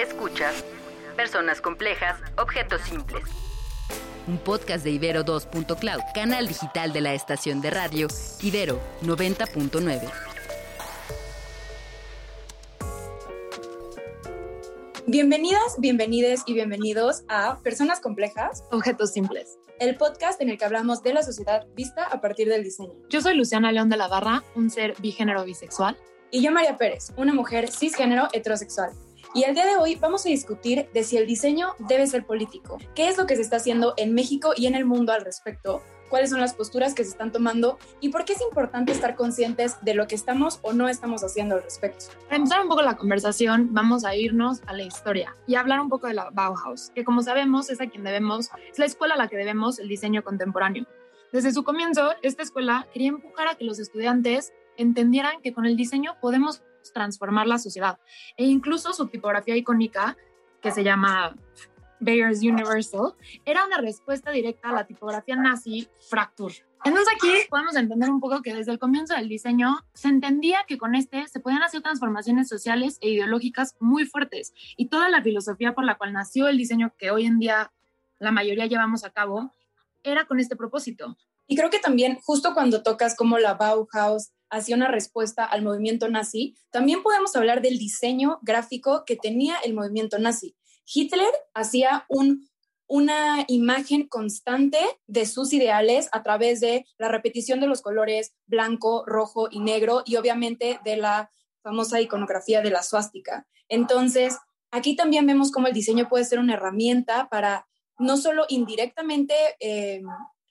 Escuchas Personas Complejas, Objetos Simples. Un podcast de Ibero 2.cloud, canal digital de la estación de radio Ibero 90.9. Bienvenidas, bienvenides y bienvenidos a Personas Complejas, Objetos Simples, el podcast en el que hablamos de la sociedad vista a partir del diseño. Yo soy Luciana León de la Barra, un ser bigénero bisexual. Y yo, María Pérez, una mujer cisgénero heterosexual. Y el día de hoy vamos a discutir de si el diseño debe ser político, qué es lo que se está haciendo en México y en el mundo al respecto, cuáles son las posturas que se están tomando y por qué es importante estar conscientes de lo que estamos o no estamos haciendo al respecto. Para empezar un poco la conversación, vamos a irnos a la historia y hablar un poco de la Bauhaus, que como sabemos es a quien debemos, es la escuela a la que debemos el diseño contemporáneo. Desde su comienzo, esta escuela quería empujar a que los estudiantes entendieran que con el diseño podemos transformar la sociedad. E incluso su tipografía icónica, que se llama Bayer's Universal, era una respuesta directa a la tipografía nazi Fracture. Entonces aquí podemos entender un poco que desde el comienzo del diseño se entendía que con este se podían hacer transformaciones sociales e ideológicas muy fuertes y toda la filosofía por la cual nació el diseño que hoy en día la mayoría llevamos a cabo era con este propósito. Y creo que también justo cuando tocas como la Bauhaus hacía una respuesta al movimiento nazi, también podemos hablar del diseño gráfico que tenía el movimiento nazi. Hitler hacía un, una imagen constante de sus ideales a través de la repetición de los colores blanco, rojo y negro y obviamente de la famosa iconografía de la suástica. Entonces, aquí también vemos cómo el diseño puede ser una herramienta para no solo indirectamente eh,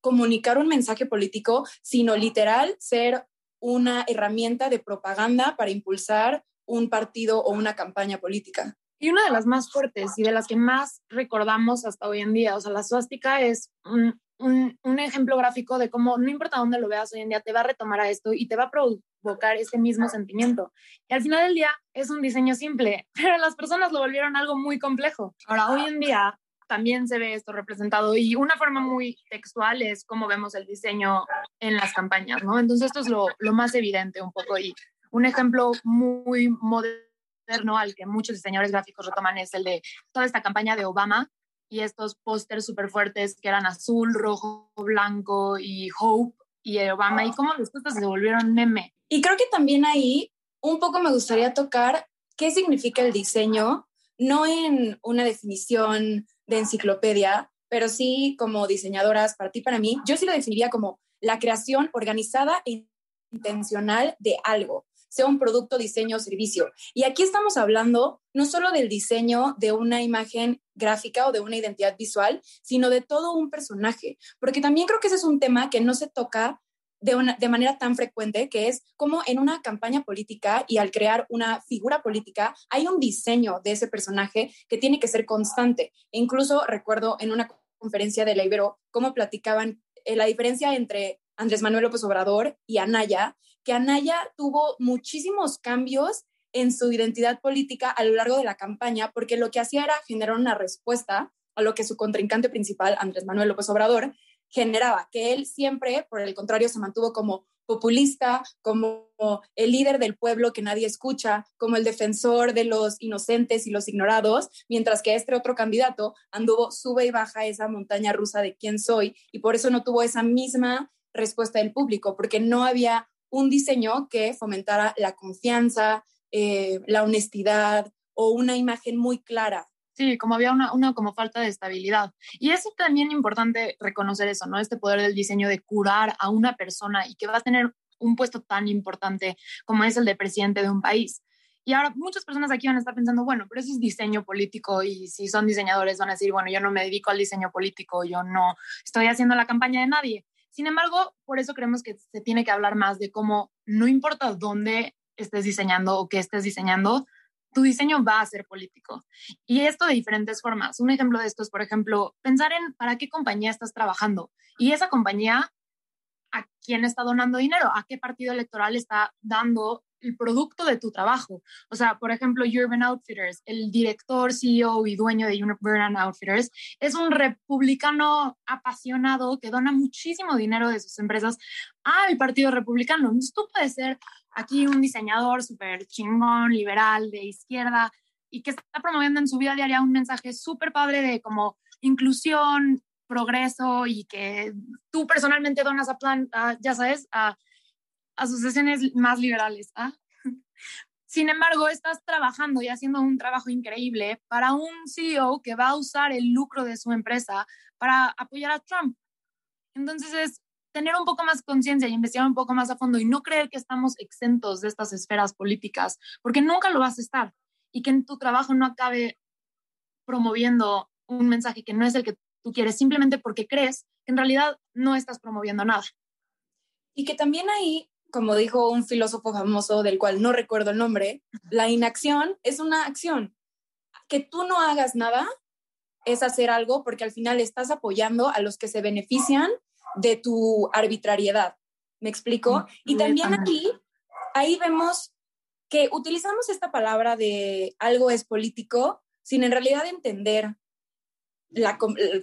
comunicar un mensaje político, sino literal ser una herramienta de propaganda para impulsar un partido o una campaña política. Y una de las más fuertes y de las que más recordamos hasta hoy en día, o sea, la suástica es un, un, ejemplo gráfico de cómo no importa dónde lo veas hoy en día, te va a retomar a esto y te va a provocar ese mismo sentimiento. Y al final del día es un diseño simple, pero las personas lo volvieron algo muy complejo. Ahora, hoy en día también se ve esto representado y una forma muy textual es cómo vemos el diseño en las campañas, ¿no? Entonces esto es lo, lo más evidente un poco y un ejemplo muy moderno al que muchos diseñadores gráficos retoman es el de toda esta campaña de Obama y estos pósters súper fuertes que eran azul, rojo, blanco y Hope y Obama y cómo después se volvieron meme. Y creo que también ahí un poco me gustaría tocar qué significa el diseño, no en una definición de enciclopedia, pero sí como diseñadoras, para ti, para mí, yo sí lo definiría como la creación organizada e intencional de algo, sea un producto, diseño o servicio. Y aquí estamos hablando no solo del diseño de una imagen gráfica o de una identidad visual, sino de todo un personaje, porque también creo que ese es un tema que no se toca de, una, de manera tan frecuente, que es como en una campaña política y al crear una figura política hay un diseño de ese personaje que tiene que ser constante. E incluso recuerdo en una conferencia de la Ibero cómo platicaban eh, la diferencia entre Andrés Manuel López Obrador y Anaya, que Anaya tuvo muchísimos cambios en su identidad política a lo largo de la campaña, porque lo que hacía era generar una respuesta a lo que su contrincante principal, Andrés Manuel López Obrador, generaba, que él siempre, por el contrario, se mantuvo como populista, como el líder del pueblo que nadie escucha, como el defensor de los inocentes y los ignorados, mientras que este otro candidato anduvo sube y baja esa montaña rusa de quién soy y por eso no tuvo esa misma respuesta del público, porque no había un diseño que fomentara la confianza, eh, la honestidad o una imagen muy clara Sí, como había una, una, como falta de estabilidad. Y es también importante reconocer eso, ¿no? Este poder del diseño de curar a una persona y que va a tener un puesto tan importante como es el de presidente de un país. Y ahora muchas personas aquí van a estar pensando, bueno, pero eso es diseño político y si son diseñadores van a decir, bueno, yo no me dedico al diseño político, yo no estoy haciendo la campaña de nadie. Sin embargo, por eso creemos que se tiene que hablar más de cómo no importa dónde estés diseñando o qué estés diseñando, tu diseño va a ser político. Y esto de diferentes formas. Un ejemplo de esto es, por ejemplo, pensar en para qué compañía estás trabajando y esa compañía a quién está donando dinero, a qué partido electoral está dando el producto de tu trabajo. O sea, por ejemplo, Urban Outfitters, el director, CEO y dueño de Urban Outfitters, es un republicano apasionado que dona muchísimo dinero de sus empresas al Partido Republicano. Entonces, tú puedes ser aquí un diseñador súper chingón, liberal, de izquierda, y que está promoviendo en su vida diaria un mensaje súper padre de como inclusión, progreso y que tú personalmente donas a plan, ya sabes, a asociaciones más liberales. ¿ah? Sin embargo, estás trabajando y haciendo un trabajo increíble para un CEO que va a usar el lucro de su empresa para apoyar a Trump. Entonces es tener un poco más conciencia y investigar un poco más a fondo y no creer que estamos exentos de estas esferas políticas, porque nunca lo vas a estar y que en tu trabajo no acabe promoviendo un mensaje que no es el que tú quieres, simplemente porque crees que en realidad no estás promoviendo nada. Y que también ahí como dijo un filósofo famoso del cual no recuerdo el nombre, la inacción es una acción. Que tú no hagas nada es hacer algo porque al final estás apoyando a los que se benefician de tu arbitrariedad. ¿Me explico? Y también aquí, ahí vemos que utilizamos esta palabra de algo es político sin en realidad entender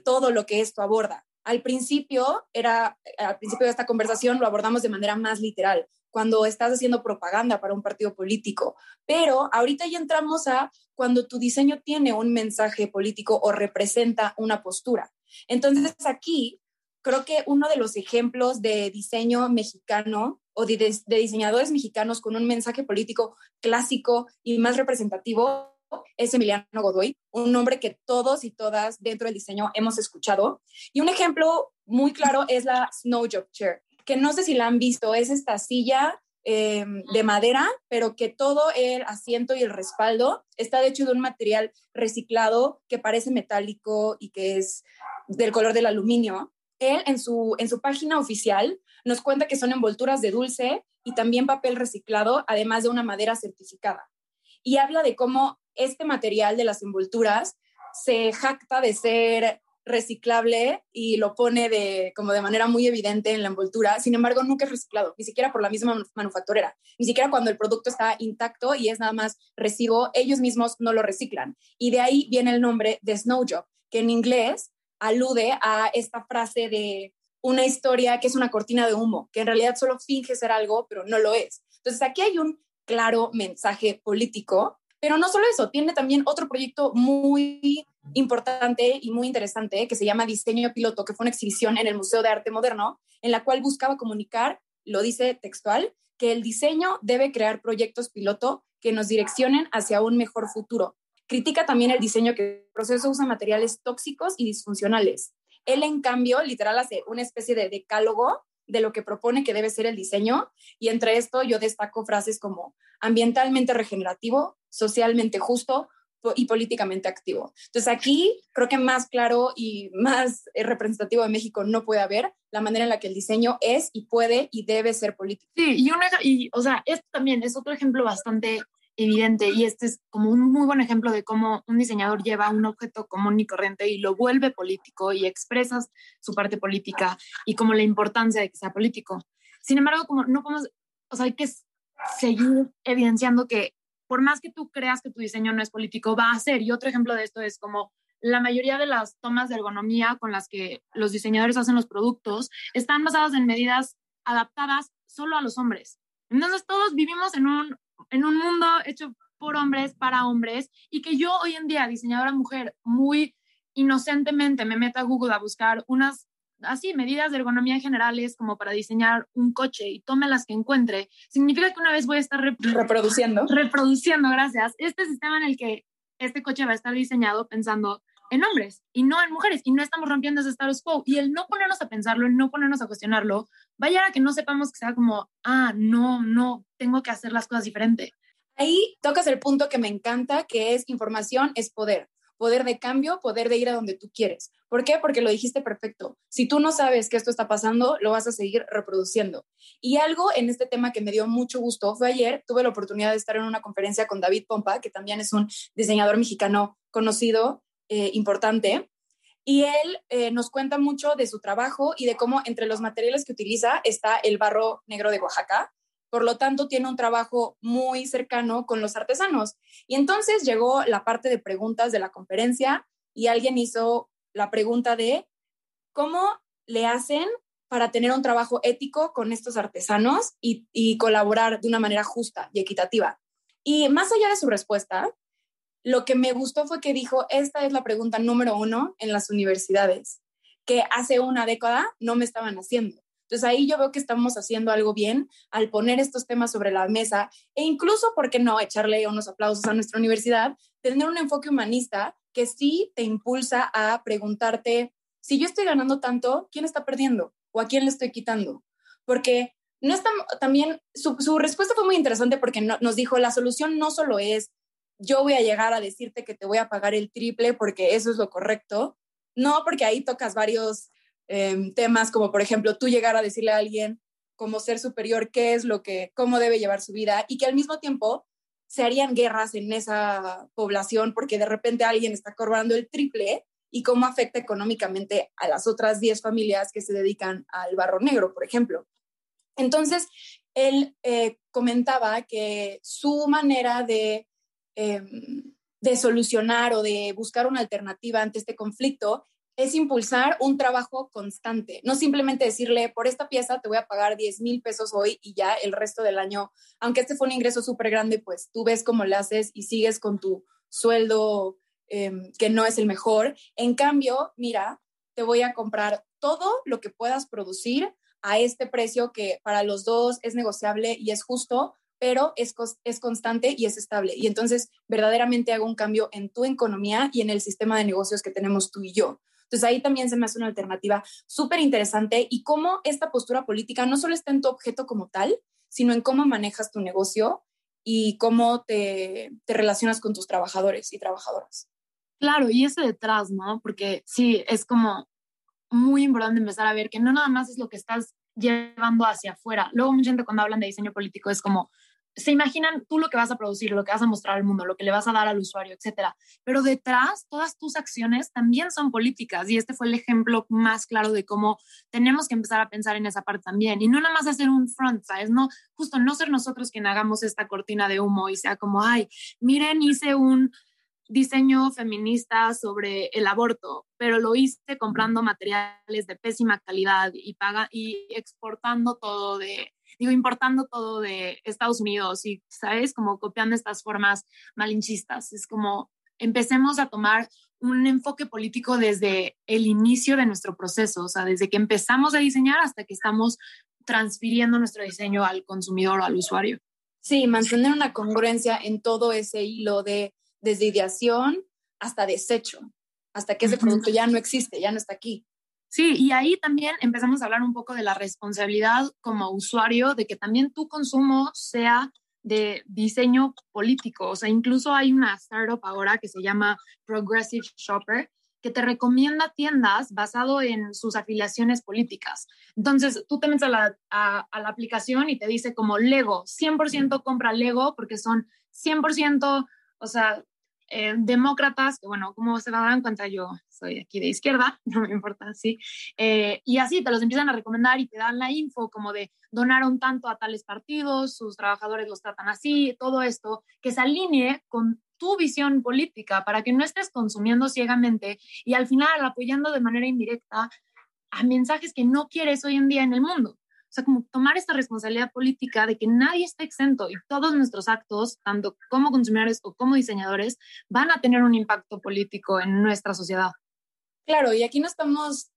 todo lo que esto aborda. Al principio era, al principio de esta conversación lo abordamos de manera más literal, cuando estás haciendo propaganda para un partido político, pero ahorita ya entramos a cuando tu diseño tiene un mensaje político o representa una postura. Entonces aquí creo que uno de los ejemplos de diseño mexicano o de, de, diseñadores mexicanos con un mensaje político clásico y más representativo es Emiliano Godoy, un nombre que todos y todas dentro del diseño hemos escuchado. Y un ejemplo muy claro es la Snow Job Chair, que no sé si la han visto, es esta silla eh, de madera, pero que todo el asiento y el respaldo está hecho de un material reciclado que parece metálico y que es del color del aluminio. Él en su, en su página oficial nos cuenta que son envolturas de dulce y también papel reciclado, además de una madera certificada. Y habla de cómo este material de las envolturas se jacta de ser reciclable y lo pone de, como de manera muy evidente en la envoltura. Sin embargo, nunca es reciclado, ni siquiera por la misma manufacturera, ni siquiera cuando el producto está intacto y es nada más recibo, ellos mismos no lo reciclan. Y de ahí viene el nombre de Snow Job, que en inglés alude a esta frase de una historia que es una cortina de humo, que en realidad solo finge ser algo, pero no lo es. Entonces aquí hay un claro mensaje político pero no solo eso, tiene también otro proyecto muy importante y muy interesante que se llama Diseño Piloto, que fue una exhibición en el Museo de Arte Moderno, en la cual buscaba comunicar, lo dice textual, que el diseño debe crear proyectos piloto que nos direccionen hacia un mejor futuro. Critica también el diseño que el proceso usa materiales tóxicos y disfuncionales. Él, en cambio, literal hace una especie de decálogo de lo que propone que debe ser el diseño. Y entre esto yo destaco frases como ambientalmente regenerativo, socialmente justo y políticamente activo. Entonces aquí creo que más claro y más eh, representativo de México no puede haber la manera en la que el diseño es y puede y debe ser político. Sí, y, una, y o sea, esto también es otro ejemplo bastante evidente y este es como un muy buen ejemplo de cómo un diseñador lleva un objeto común y corriente y lo vuelve político y expresas su parte política y como la importancia de que sea político. Sin embargo, como no podemos, o sea, hay que seguir evidenciando que por más que tú creas que tu diseño no es político, va a ser. Y otro ejemplo de esto es como la mayoría de las tomas de ergonomía con las que los diseñadores hacen los productos están basadas en medidas adaptadas solo a los hombres. Entonces todos vivimos en un en un mundo hecho por hombres, para hombres, y que yo hoy en día, diseñadora mujer, muy inocentemente me meto a Google a buscar unas así medidas de ergonomía generales como para diseñar un coche y tome las que encuentre, significa que una vez voy a estar reproduciendo. Reproduciendo, gracias. Este sistema en el que este coche va a estar diseñado pensando en hombres y no en mujeres y no estamos rompiendo ese status quo y el no ponernos a pensarlo, el no ponernos a cuestionarlo, vaya a que no sepamos que sea como, ah, no, no, tengo que hacer las cosas diferente. Ahí tocas el punto que me encanta, que es información es poder. Poder de cambio, poder de ir a donde tú quieres. ¿Por qué? Porque lo dijiste perfecto. Si tú no sabes que esto está pasando, lo vas a seguir reproduciendo. Y algo en este tema que me dio mucho gusto fue ayer, tuve la oportunidad de estar en una conferencia con David Pompa, que también es un diseñador mexicano conocido, eh, importante. Y él eh, nos cuenta mucho de su trabajo y de cómo entre los materiales que utiliza está el barro negro de Oaxaca. Por lo tanto, tiene un trabajo muy cercano con los artesanos. Y entonces llegó la parte de preguntas de la conferencia y alguien hizo la pregunta de cómo le hacen para tener un trabajo ético con estos artesanos y colaborar de una manera justa y equitativa. Y más allá de su respuesta, lo que me gustó fue que dijo, esta es la pregunta número uno en las universidades, que hace una década no me estaban haciendo. Entonces ahí yo veo que estamos haciendo algo bien al poner estos temas sobre la mesa e incluso, ¿por qué no?, echarle unos aplausos a nuestra universidad, tener un enfoque humanista que sí te impulsa a preguntarte, si yo estoy ganando tanto, ¿quién está perdiendo? ¿O a quién le estoy quitando? Porque no está, también, su, respuesta fue muy interesante porque nos dijo, la solución no solo es yo voy a llegar a decirte que te voy a pagar el triple porque eso es lo correcto. No, porque ahí tocas varios em, temas, como por ejemplo tú llegar a decirle a alguien como ser superior qué es lo que, cómo debe llevar su vida y que al mismo tiempo se harían guerras en esa población porque de repente alguien está cobrando el triple y cómo afecta económicamente a las otras 10 familias que se dedican al barro negro, por ejemplo. Entonces, él eh, comentaba que su manera de Em, de solucionar o de buscar una alternativa ante este conflicto es impulsar un trabajo constante, no simplemente decirle, por esta pieza te voy a pagar 10 mil pesos hoy y ya el resto del año, aunque este fue un ingreso súper grande, pues tú ves cómo lo haces y sigues con tu sueldo em, que no es el mejor. En cambio, mira, te voy a comprar todo lo que puedas producir a este precio que para los dos es negociable y es justo, pero es, es constante y es estable. Y entonces verdaderamente hago un cambio en tu economía y en el sistema de negocios que tenemos tú y yo. Entonces ahí también se me hace una alternativa súper interesante y cómo esta postura política no solo está en tu objeto como tal, sino en cómo manejas tu negocio y cómo te, te relacionas con tus trabajadores y trabajadoras. Claro, y ese detrás, ¿no? Porque sí, es como muy importante empezar a ver que no nada más es lo que estás llevando hacia afuera. Luego mucha gente cuando hablan de diseño político es como, se imaginan tú lo que vas a producir, lo que vas a mostrar al mundo, lo que le vas a dar al usuario, etcétera. Pero detrás, todas tus acciones también son políticas y este fue el ejemplo más claro de cómo tenemos que empezar a pensar en esa parte también y no nada más hacer un front, ¿sabes? No, justo no ser nosotros quien hagamos esta cortina de humo y sea como, ay, miren, hice un diseño feminista sobre el aborto, pero lo hice comprando materiales de pésima calidad y paga y exportando todo de digo, importando todo de Estados Unidos y, ¿sabes? Como copiando estas formas malinchistas. Es como empecemos a tomar un enfoque político desde el inicio de nuestro proceso, o sea, desde que empezamos a diseñar hasta que estamos transfiriendo nuestro diseño al consumidor o al usuario. Sí, mantener una congruencia en todo ese hilo de desde ideación hasta desecho, hasta que ese producto ya no existe, ya no está aquí. Sí, y ahí también empezamos a hablar un poco de la responsabilidad como usuario, de que también tu consumo sea de diseño político. O sea, incluso hay una startup ahora que se llama Progressive Shopper, que te recomienda tiendas basado en sus afiliaciones políticas. Entonces, tú te metes a la, a la aplicación y te dice como Lego, 100% compra Lego porque son 100%, o sea, eh, demócratas, que bueno, como se darán cuenta, yo soy aquí de izquierda, no me importa, sí, eh, y así te los empiezan a recomendar y te dan la info como de donaron tanto a tales partidos, sus trabajadores los tratan así, todo esto, que se alinee con tu visión política para que no estés consumiendo ciegamente y al final apoyando de manera indirecta a mensajes que no quieres hoy en día en el mundo. Sea, como tomar esta responsabilidad política de que nadie está exento y todos nuestros actos, tanto como consumidores o como diseñadores, van a tener un impacto político en nuestra sociedad. Claro, y aquí no estamos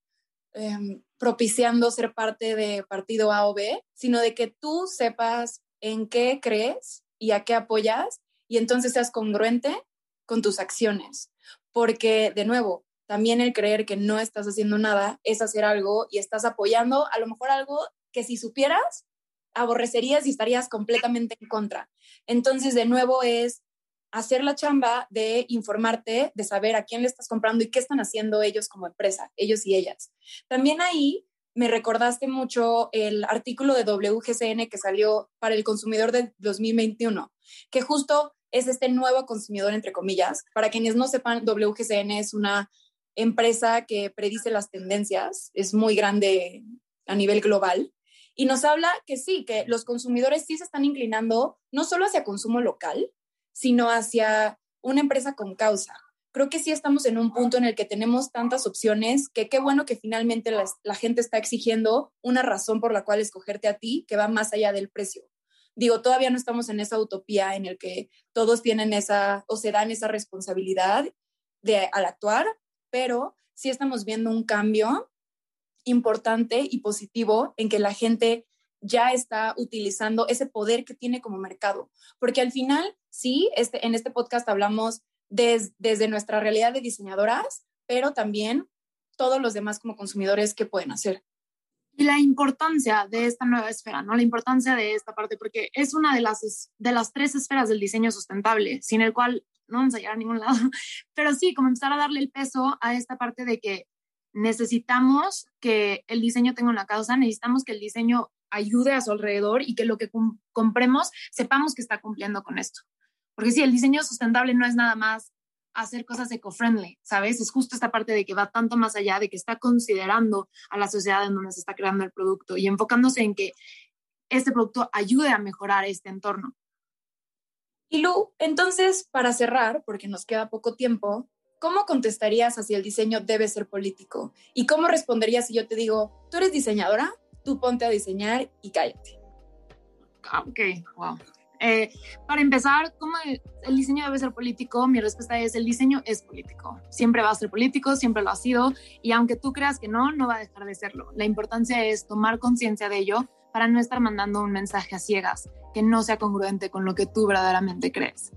em, propiciando ser parte de partido A o B, sino de que tú sepas en qué crees y a qué apoyas y entonces seas congruente con tus acciones. Porque, de nuevo, también el creer que no estás haciendo nada es hacer algo y estás apoyando a lo mejor algo que si supieras, aborrecerías y estarías completamente en contra. Entonces, de nuevo, es hacer la chamba de informarte, de saber a quién le estás comprando y qué están haciendo ellos como empresa, ellos y ellas. También ahí me recordaste mucho el artículo de WGCN que salió para el consumidor de 2021, que justo es este nuevo consumidor, entre comillas. Para quienes no sepan, WGCN es una empresa que predice las tendencias, es muy grande a nivel global y nos habla que sí, que los consumidores sí se están inclinando no solo hacia consumo local, sino hacia una empresa con causa. Creo que sí estamos en un punto en el que tenemos tantas opciones que qué bueno que finalmente la, gente está exigiendo una razón por la cual escogerte a ti que va más allá del precio. Digo, todavía no estamos en esa utopía en el que todos tienen esa o se dan esa responsabilidad de al actuar, pero sí estamos viendo un cambio importante y positivo en que la gente ya está utilizando ese poder que tiene como mercado. Porque al final, sí, este, en este podcast hablamos desde nuestra realidad de diseñadoras, pero también todos los demás como consumidores que pueden hacer. Y la importancia de esta nueva esfera, ¿no? La importancia de esta parte, porque es una de las, de las tres esferas del diseño sustentable, sin el cual no vamos a llegar a ningún lado. Pero sí, comenzar a darle el peso a esta parte de que necesitamos que el diseño tenga una causa, necesitamos que el diseño ayude a su alrededor y que lo que compremos sepamos que está cumpliendo con esto. Porque sí, el diseño sustentable no es nada más hacer cosas eco-friendly, ¿sabes? Es justo esta parte de que va tanto más allá, de que está considerando a la sociedad en donde se está creando el producto y enfocándose en que este producto ayude a mejorar este entorno. Y Lu, entonces, para cerrar, porque nos queda poco tiempo, ¿cómo contestarías a si el diseño debe ser político? ¿Y cómo responderías si yo te digo, tú eres diseñadora, tú ponte a diseñar y cállate? Ah, ok, wow. Eh, para empezar, ¿cómo el diseño debe ser político? Mi respuesta es, el diseño es político. Siempre va a ser político, siempre lo ha sido, y aunque tú creas que no, no va a dejar de serlo. La importancia es tomar conciencia de ello para no estar mandando un mensaje a ciegas que no sea congruente con lo que tú verdaderamente crees.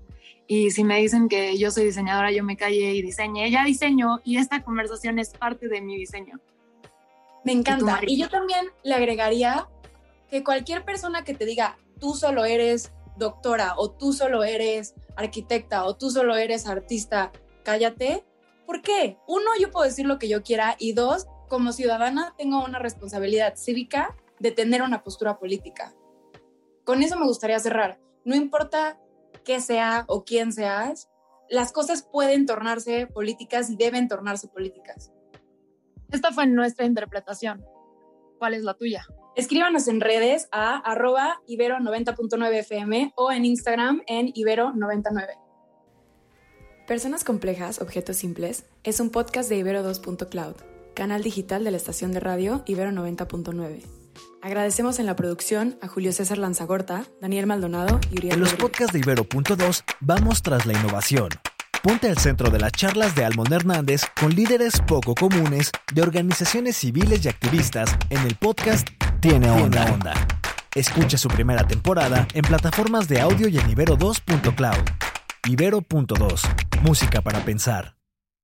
Y si me dicen que yo soy diseñadora, yo me calle y diseñe, ya diseño y esta conversación es parte de mi diseño. Me encanta. Y, y yo también le agregaría que cualquier persona que te diga, tú solo eres doctora o tú solo eres arquitecta o tú solo eres artista, cállate. ¿Por qué? Uno, yo puedo decir lo que yo quiera y dos, como ciudadana tengo una responsabilidad cívica de tener una postura política. Con eso me gustaría cerrar. No importa qué sea o quién seas, las cosas pueden tornarse políticas y deben tornarse políticas. Esta fue nuestra interpretación. ¿Cuál es la tuya? Escríbanos en redes a arroba ibero90.9 FM o en Instagram en ibero99. Personas Complejas, Objetos Simples es un podcast de Ibero2.cloud, canal digital de la estación de radio Ibero 90.9. Agradecemos en la producción a Julio César Lanzagorta, Daniel Maldonado y Uriel. En los podcasts de Ibero.2 vamos tras la innovación. Ponte al centro de las charlas de Almond Hernández con líderes poco comunes de organizaciones civiles y activistas en el podcast tiene onda. onda. Escucha su primera temporada en plataformas de audio y en Ibero2.cloud. Ibero.2. Música para pensar.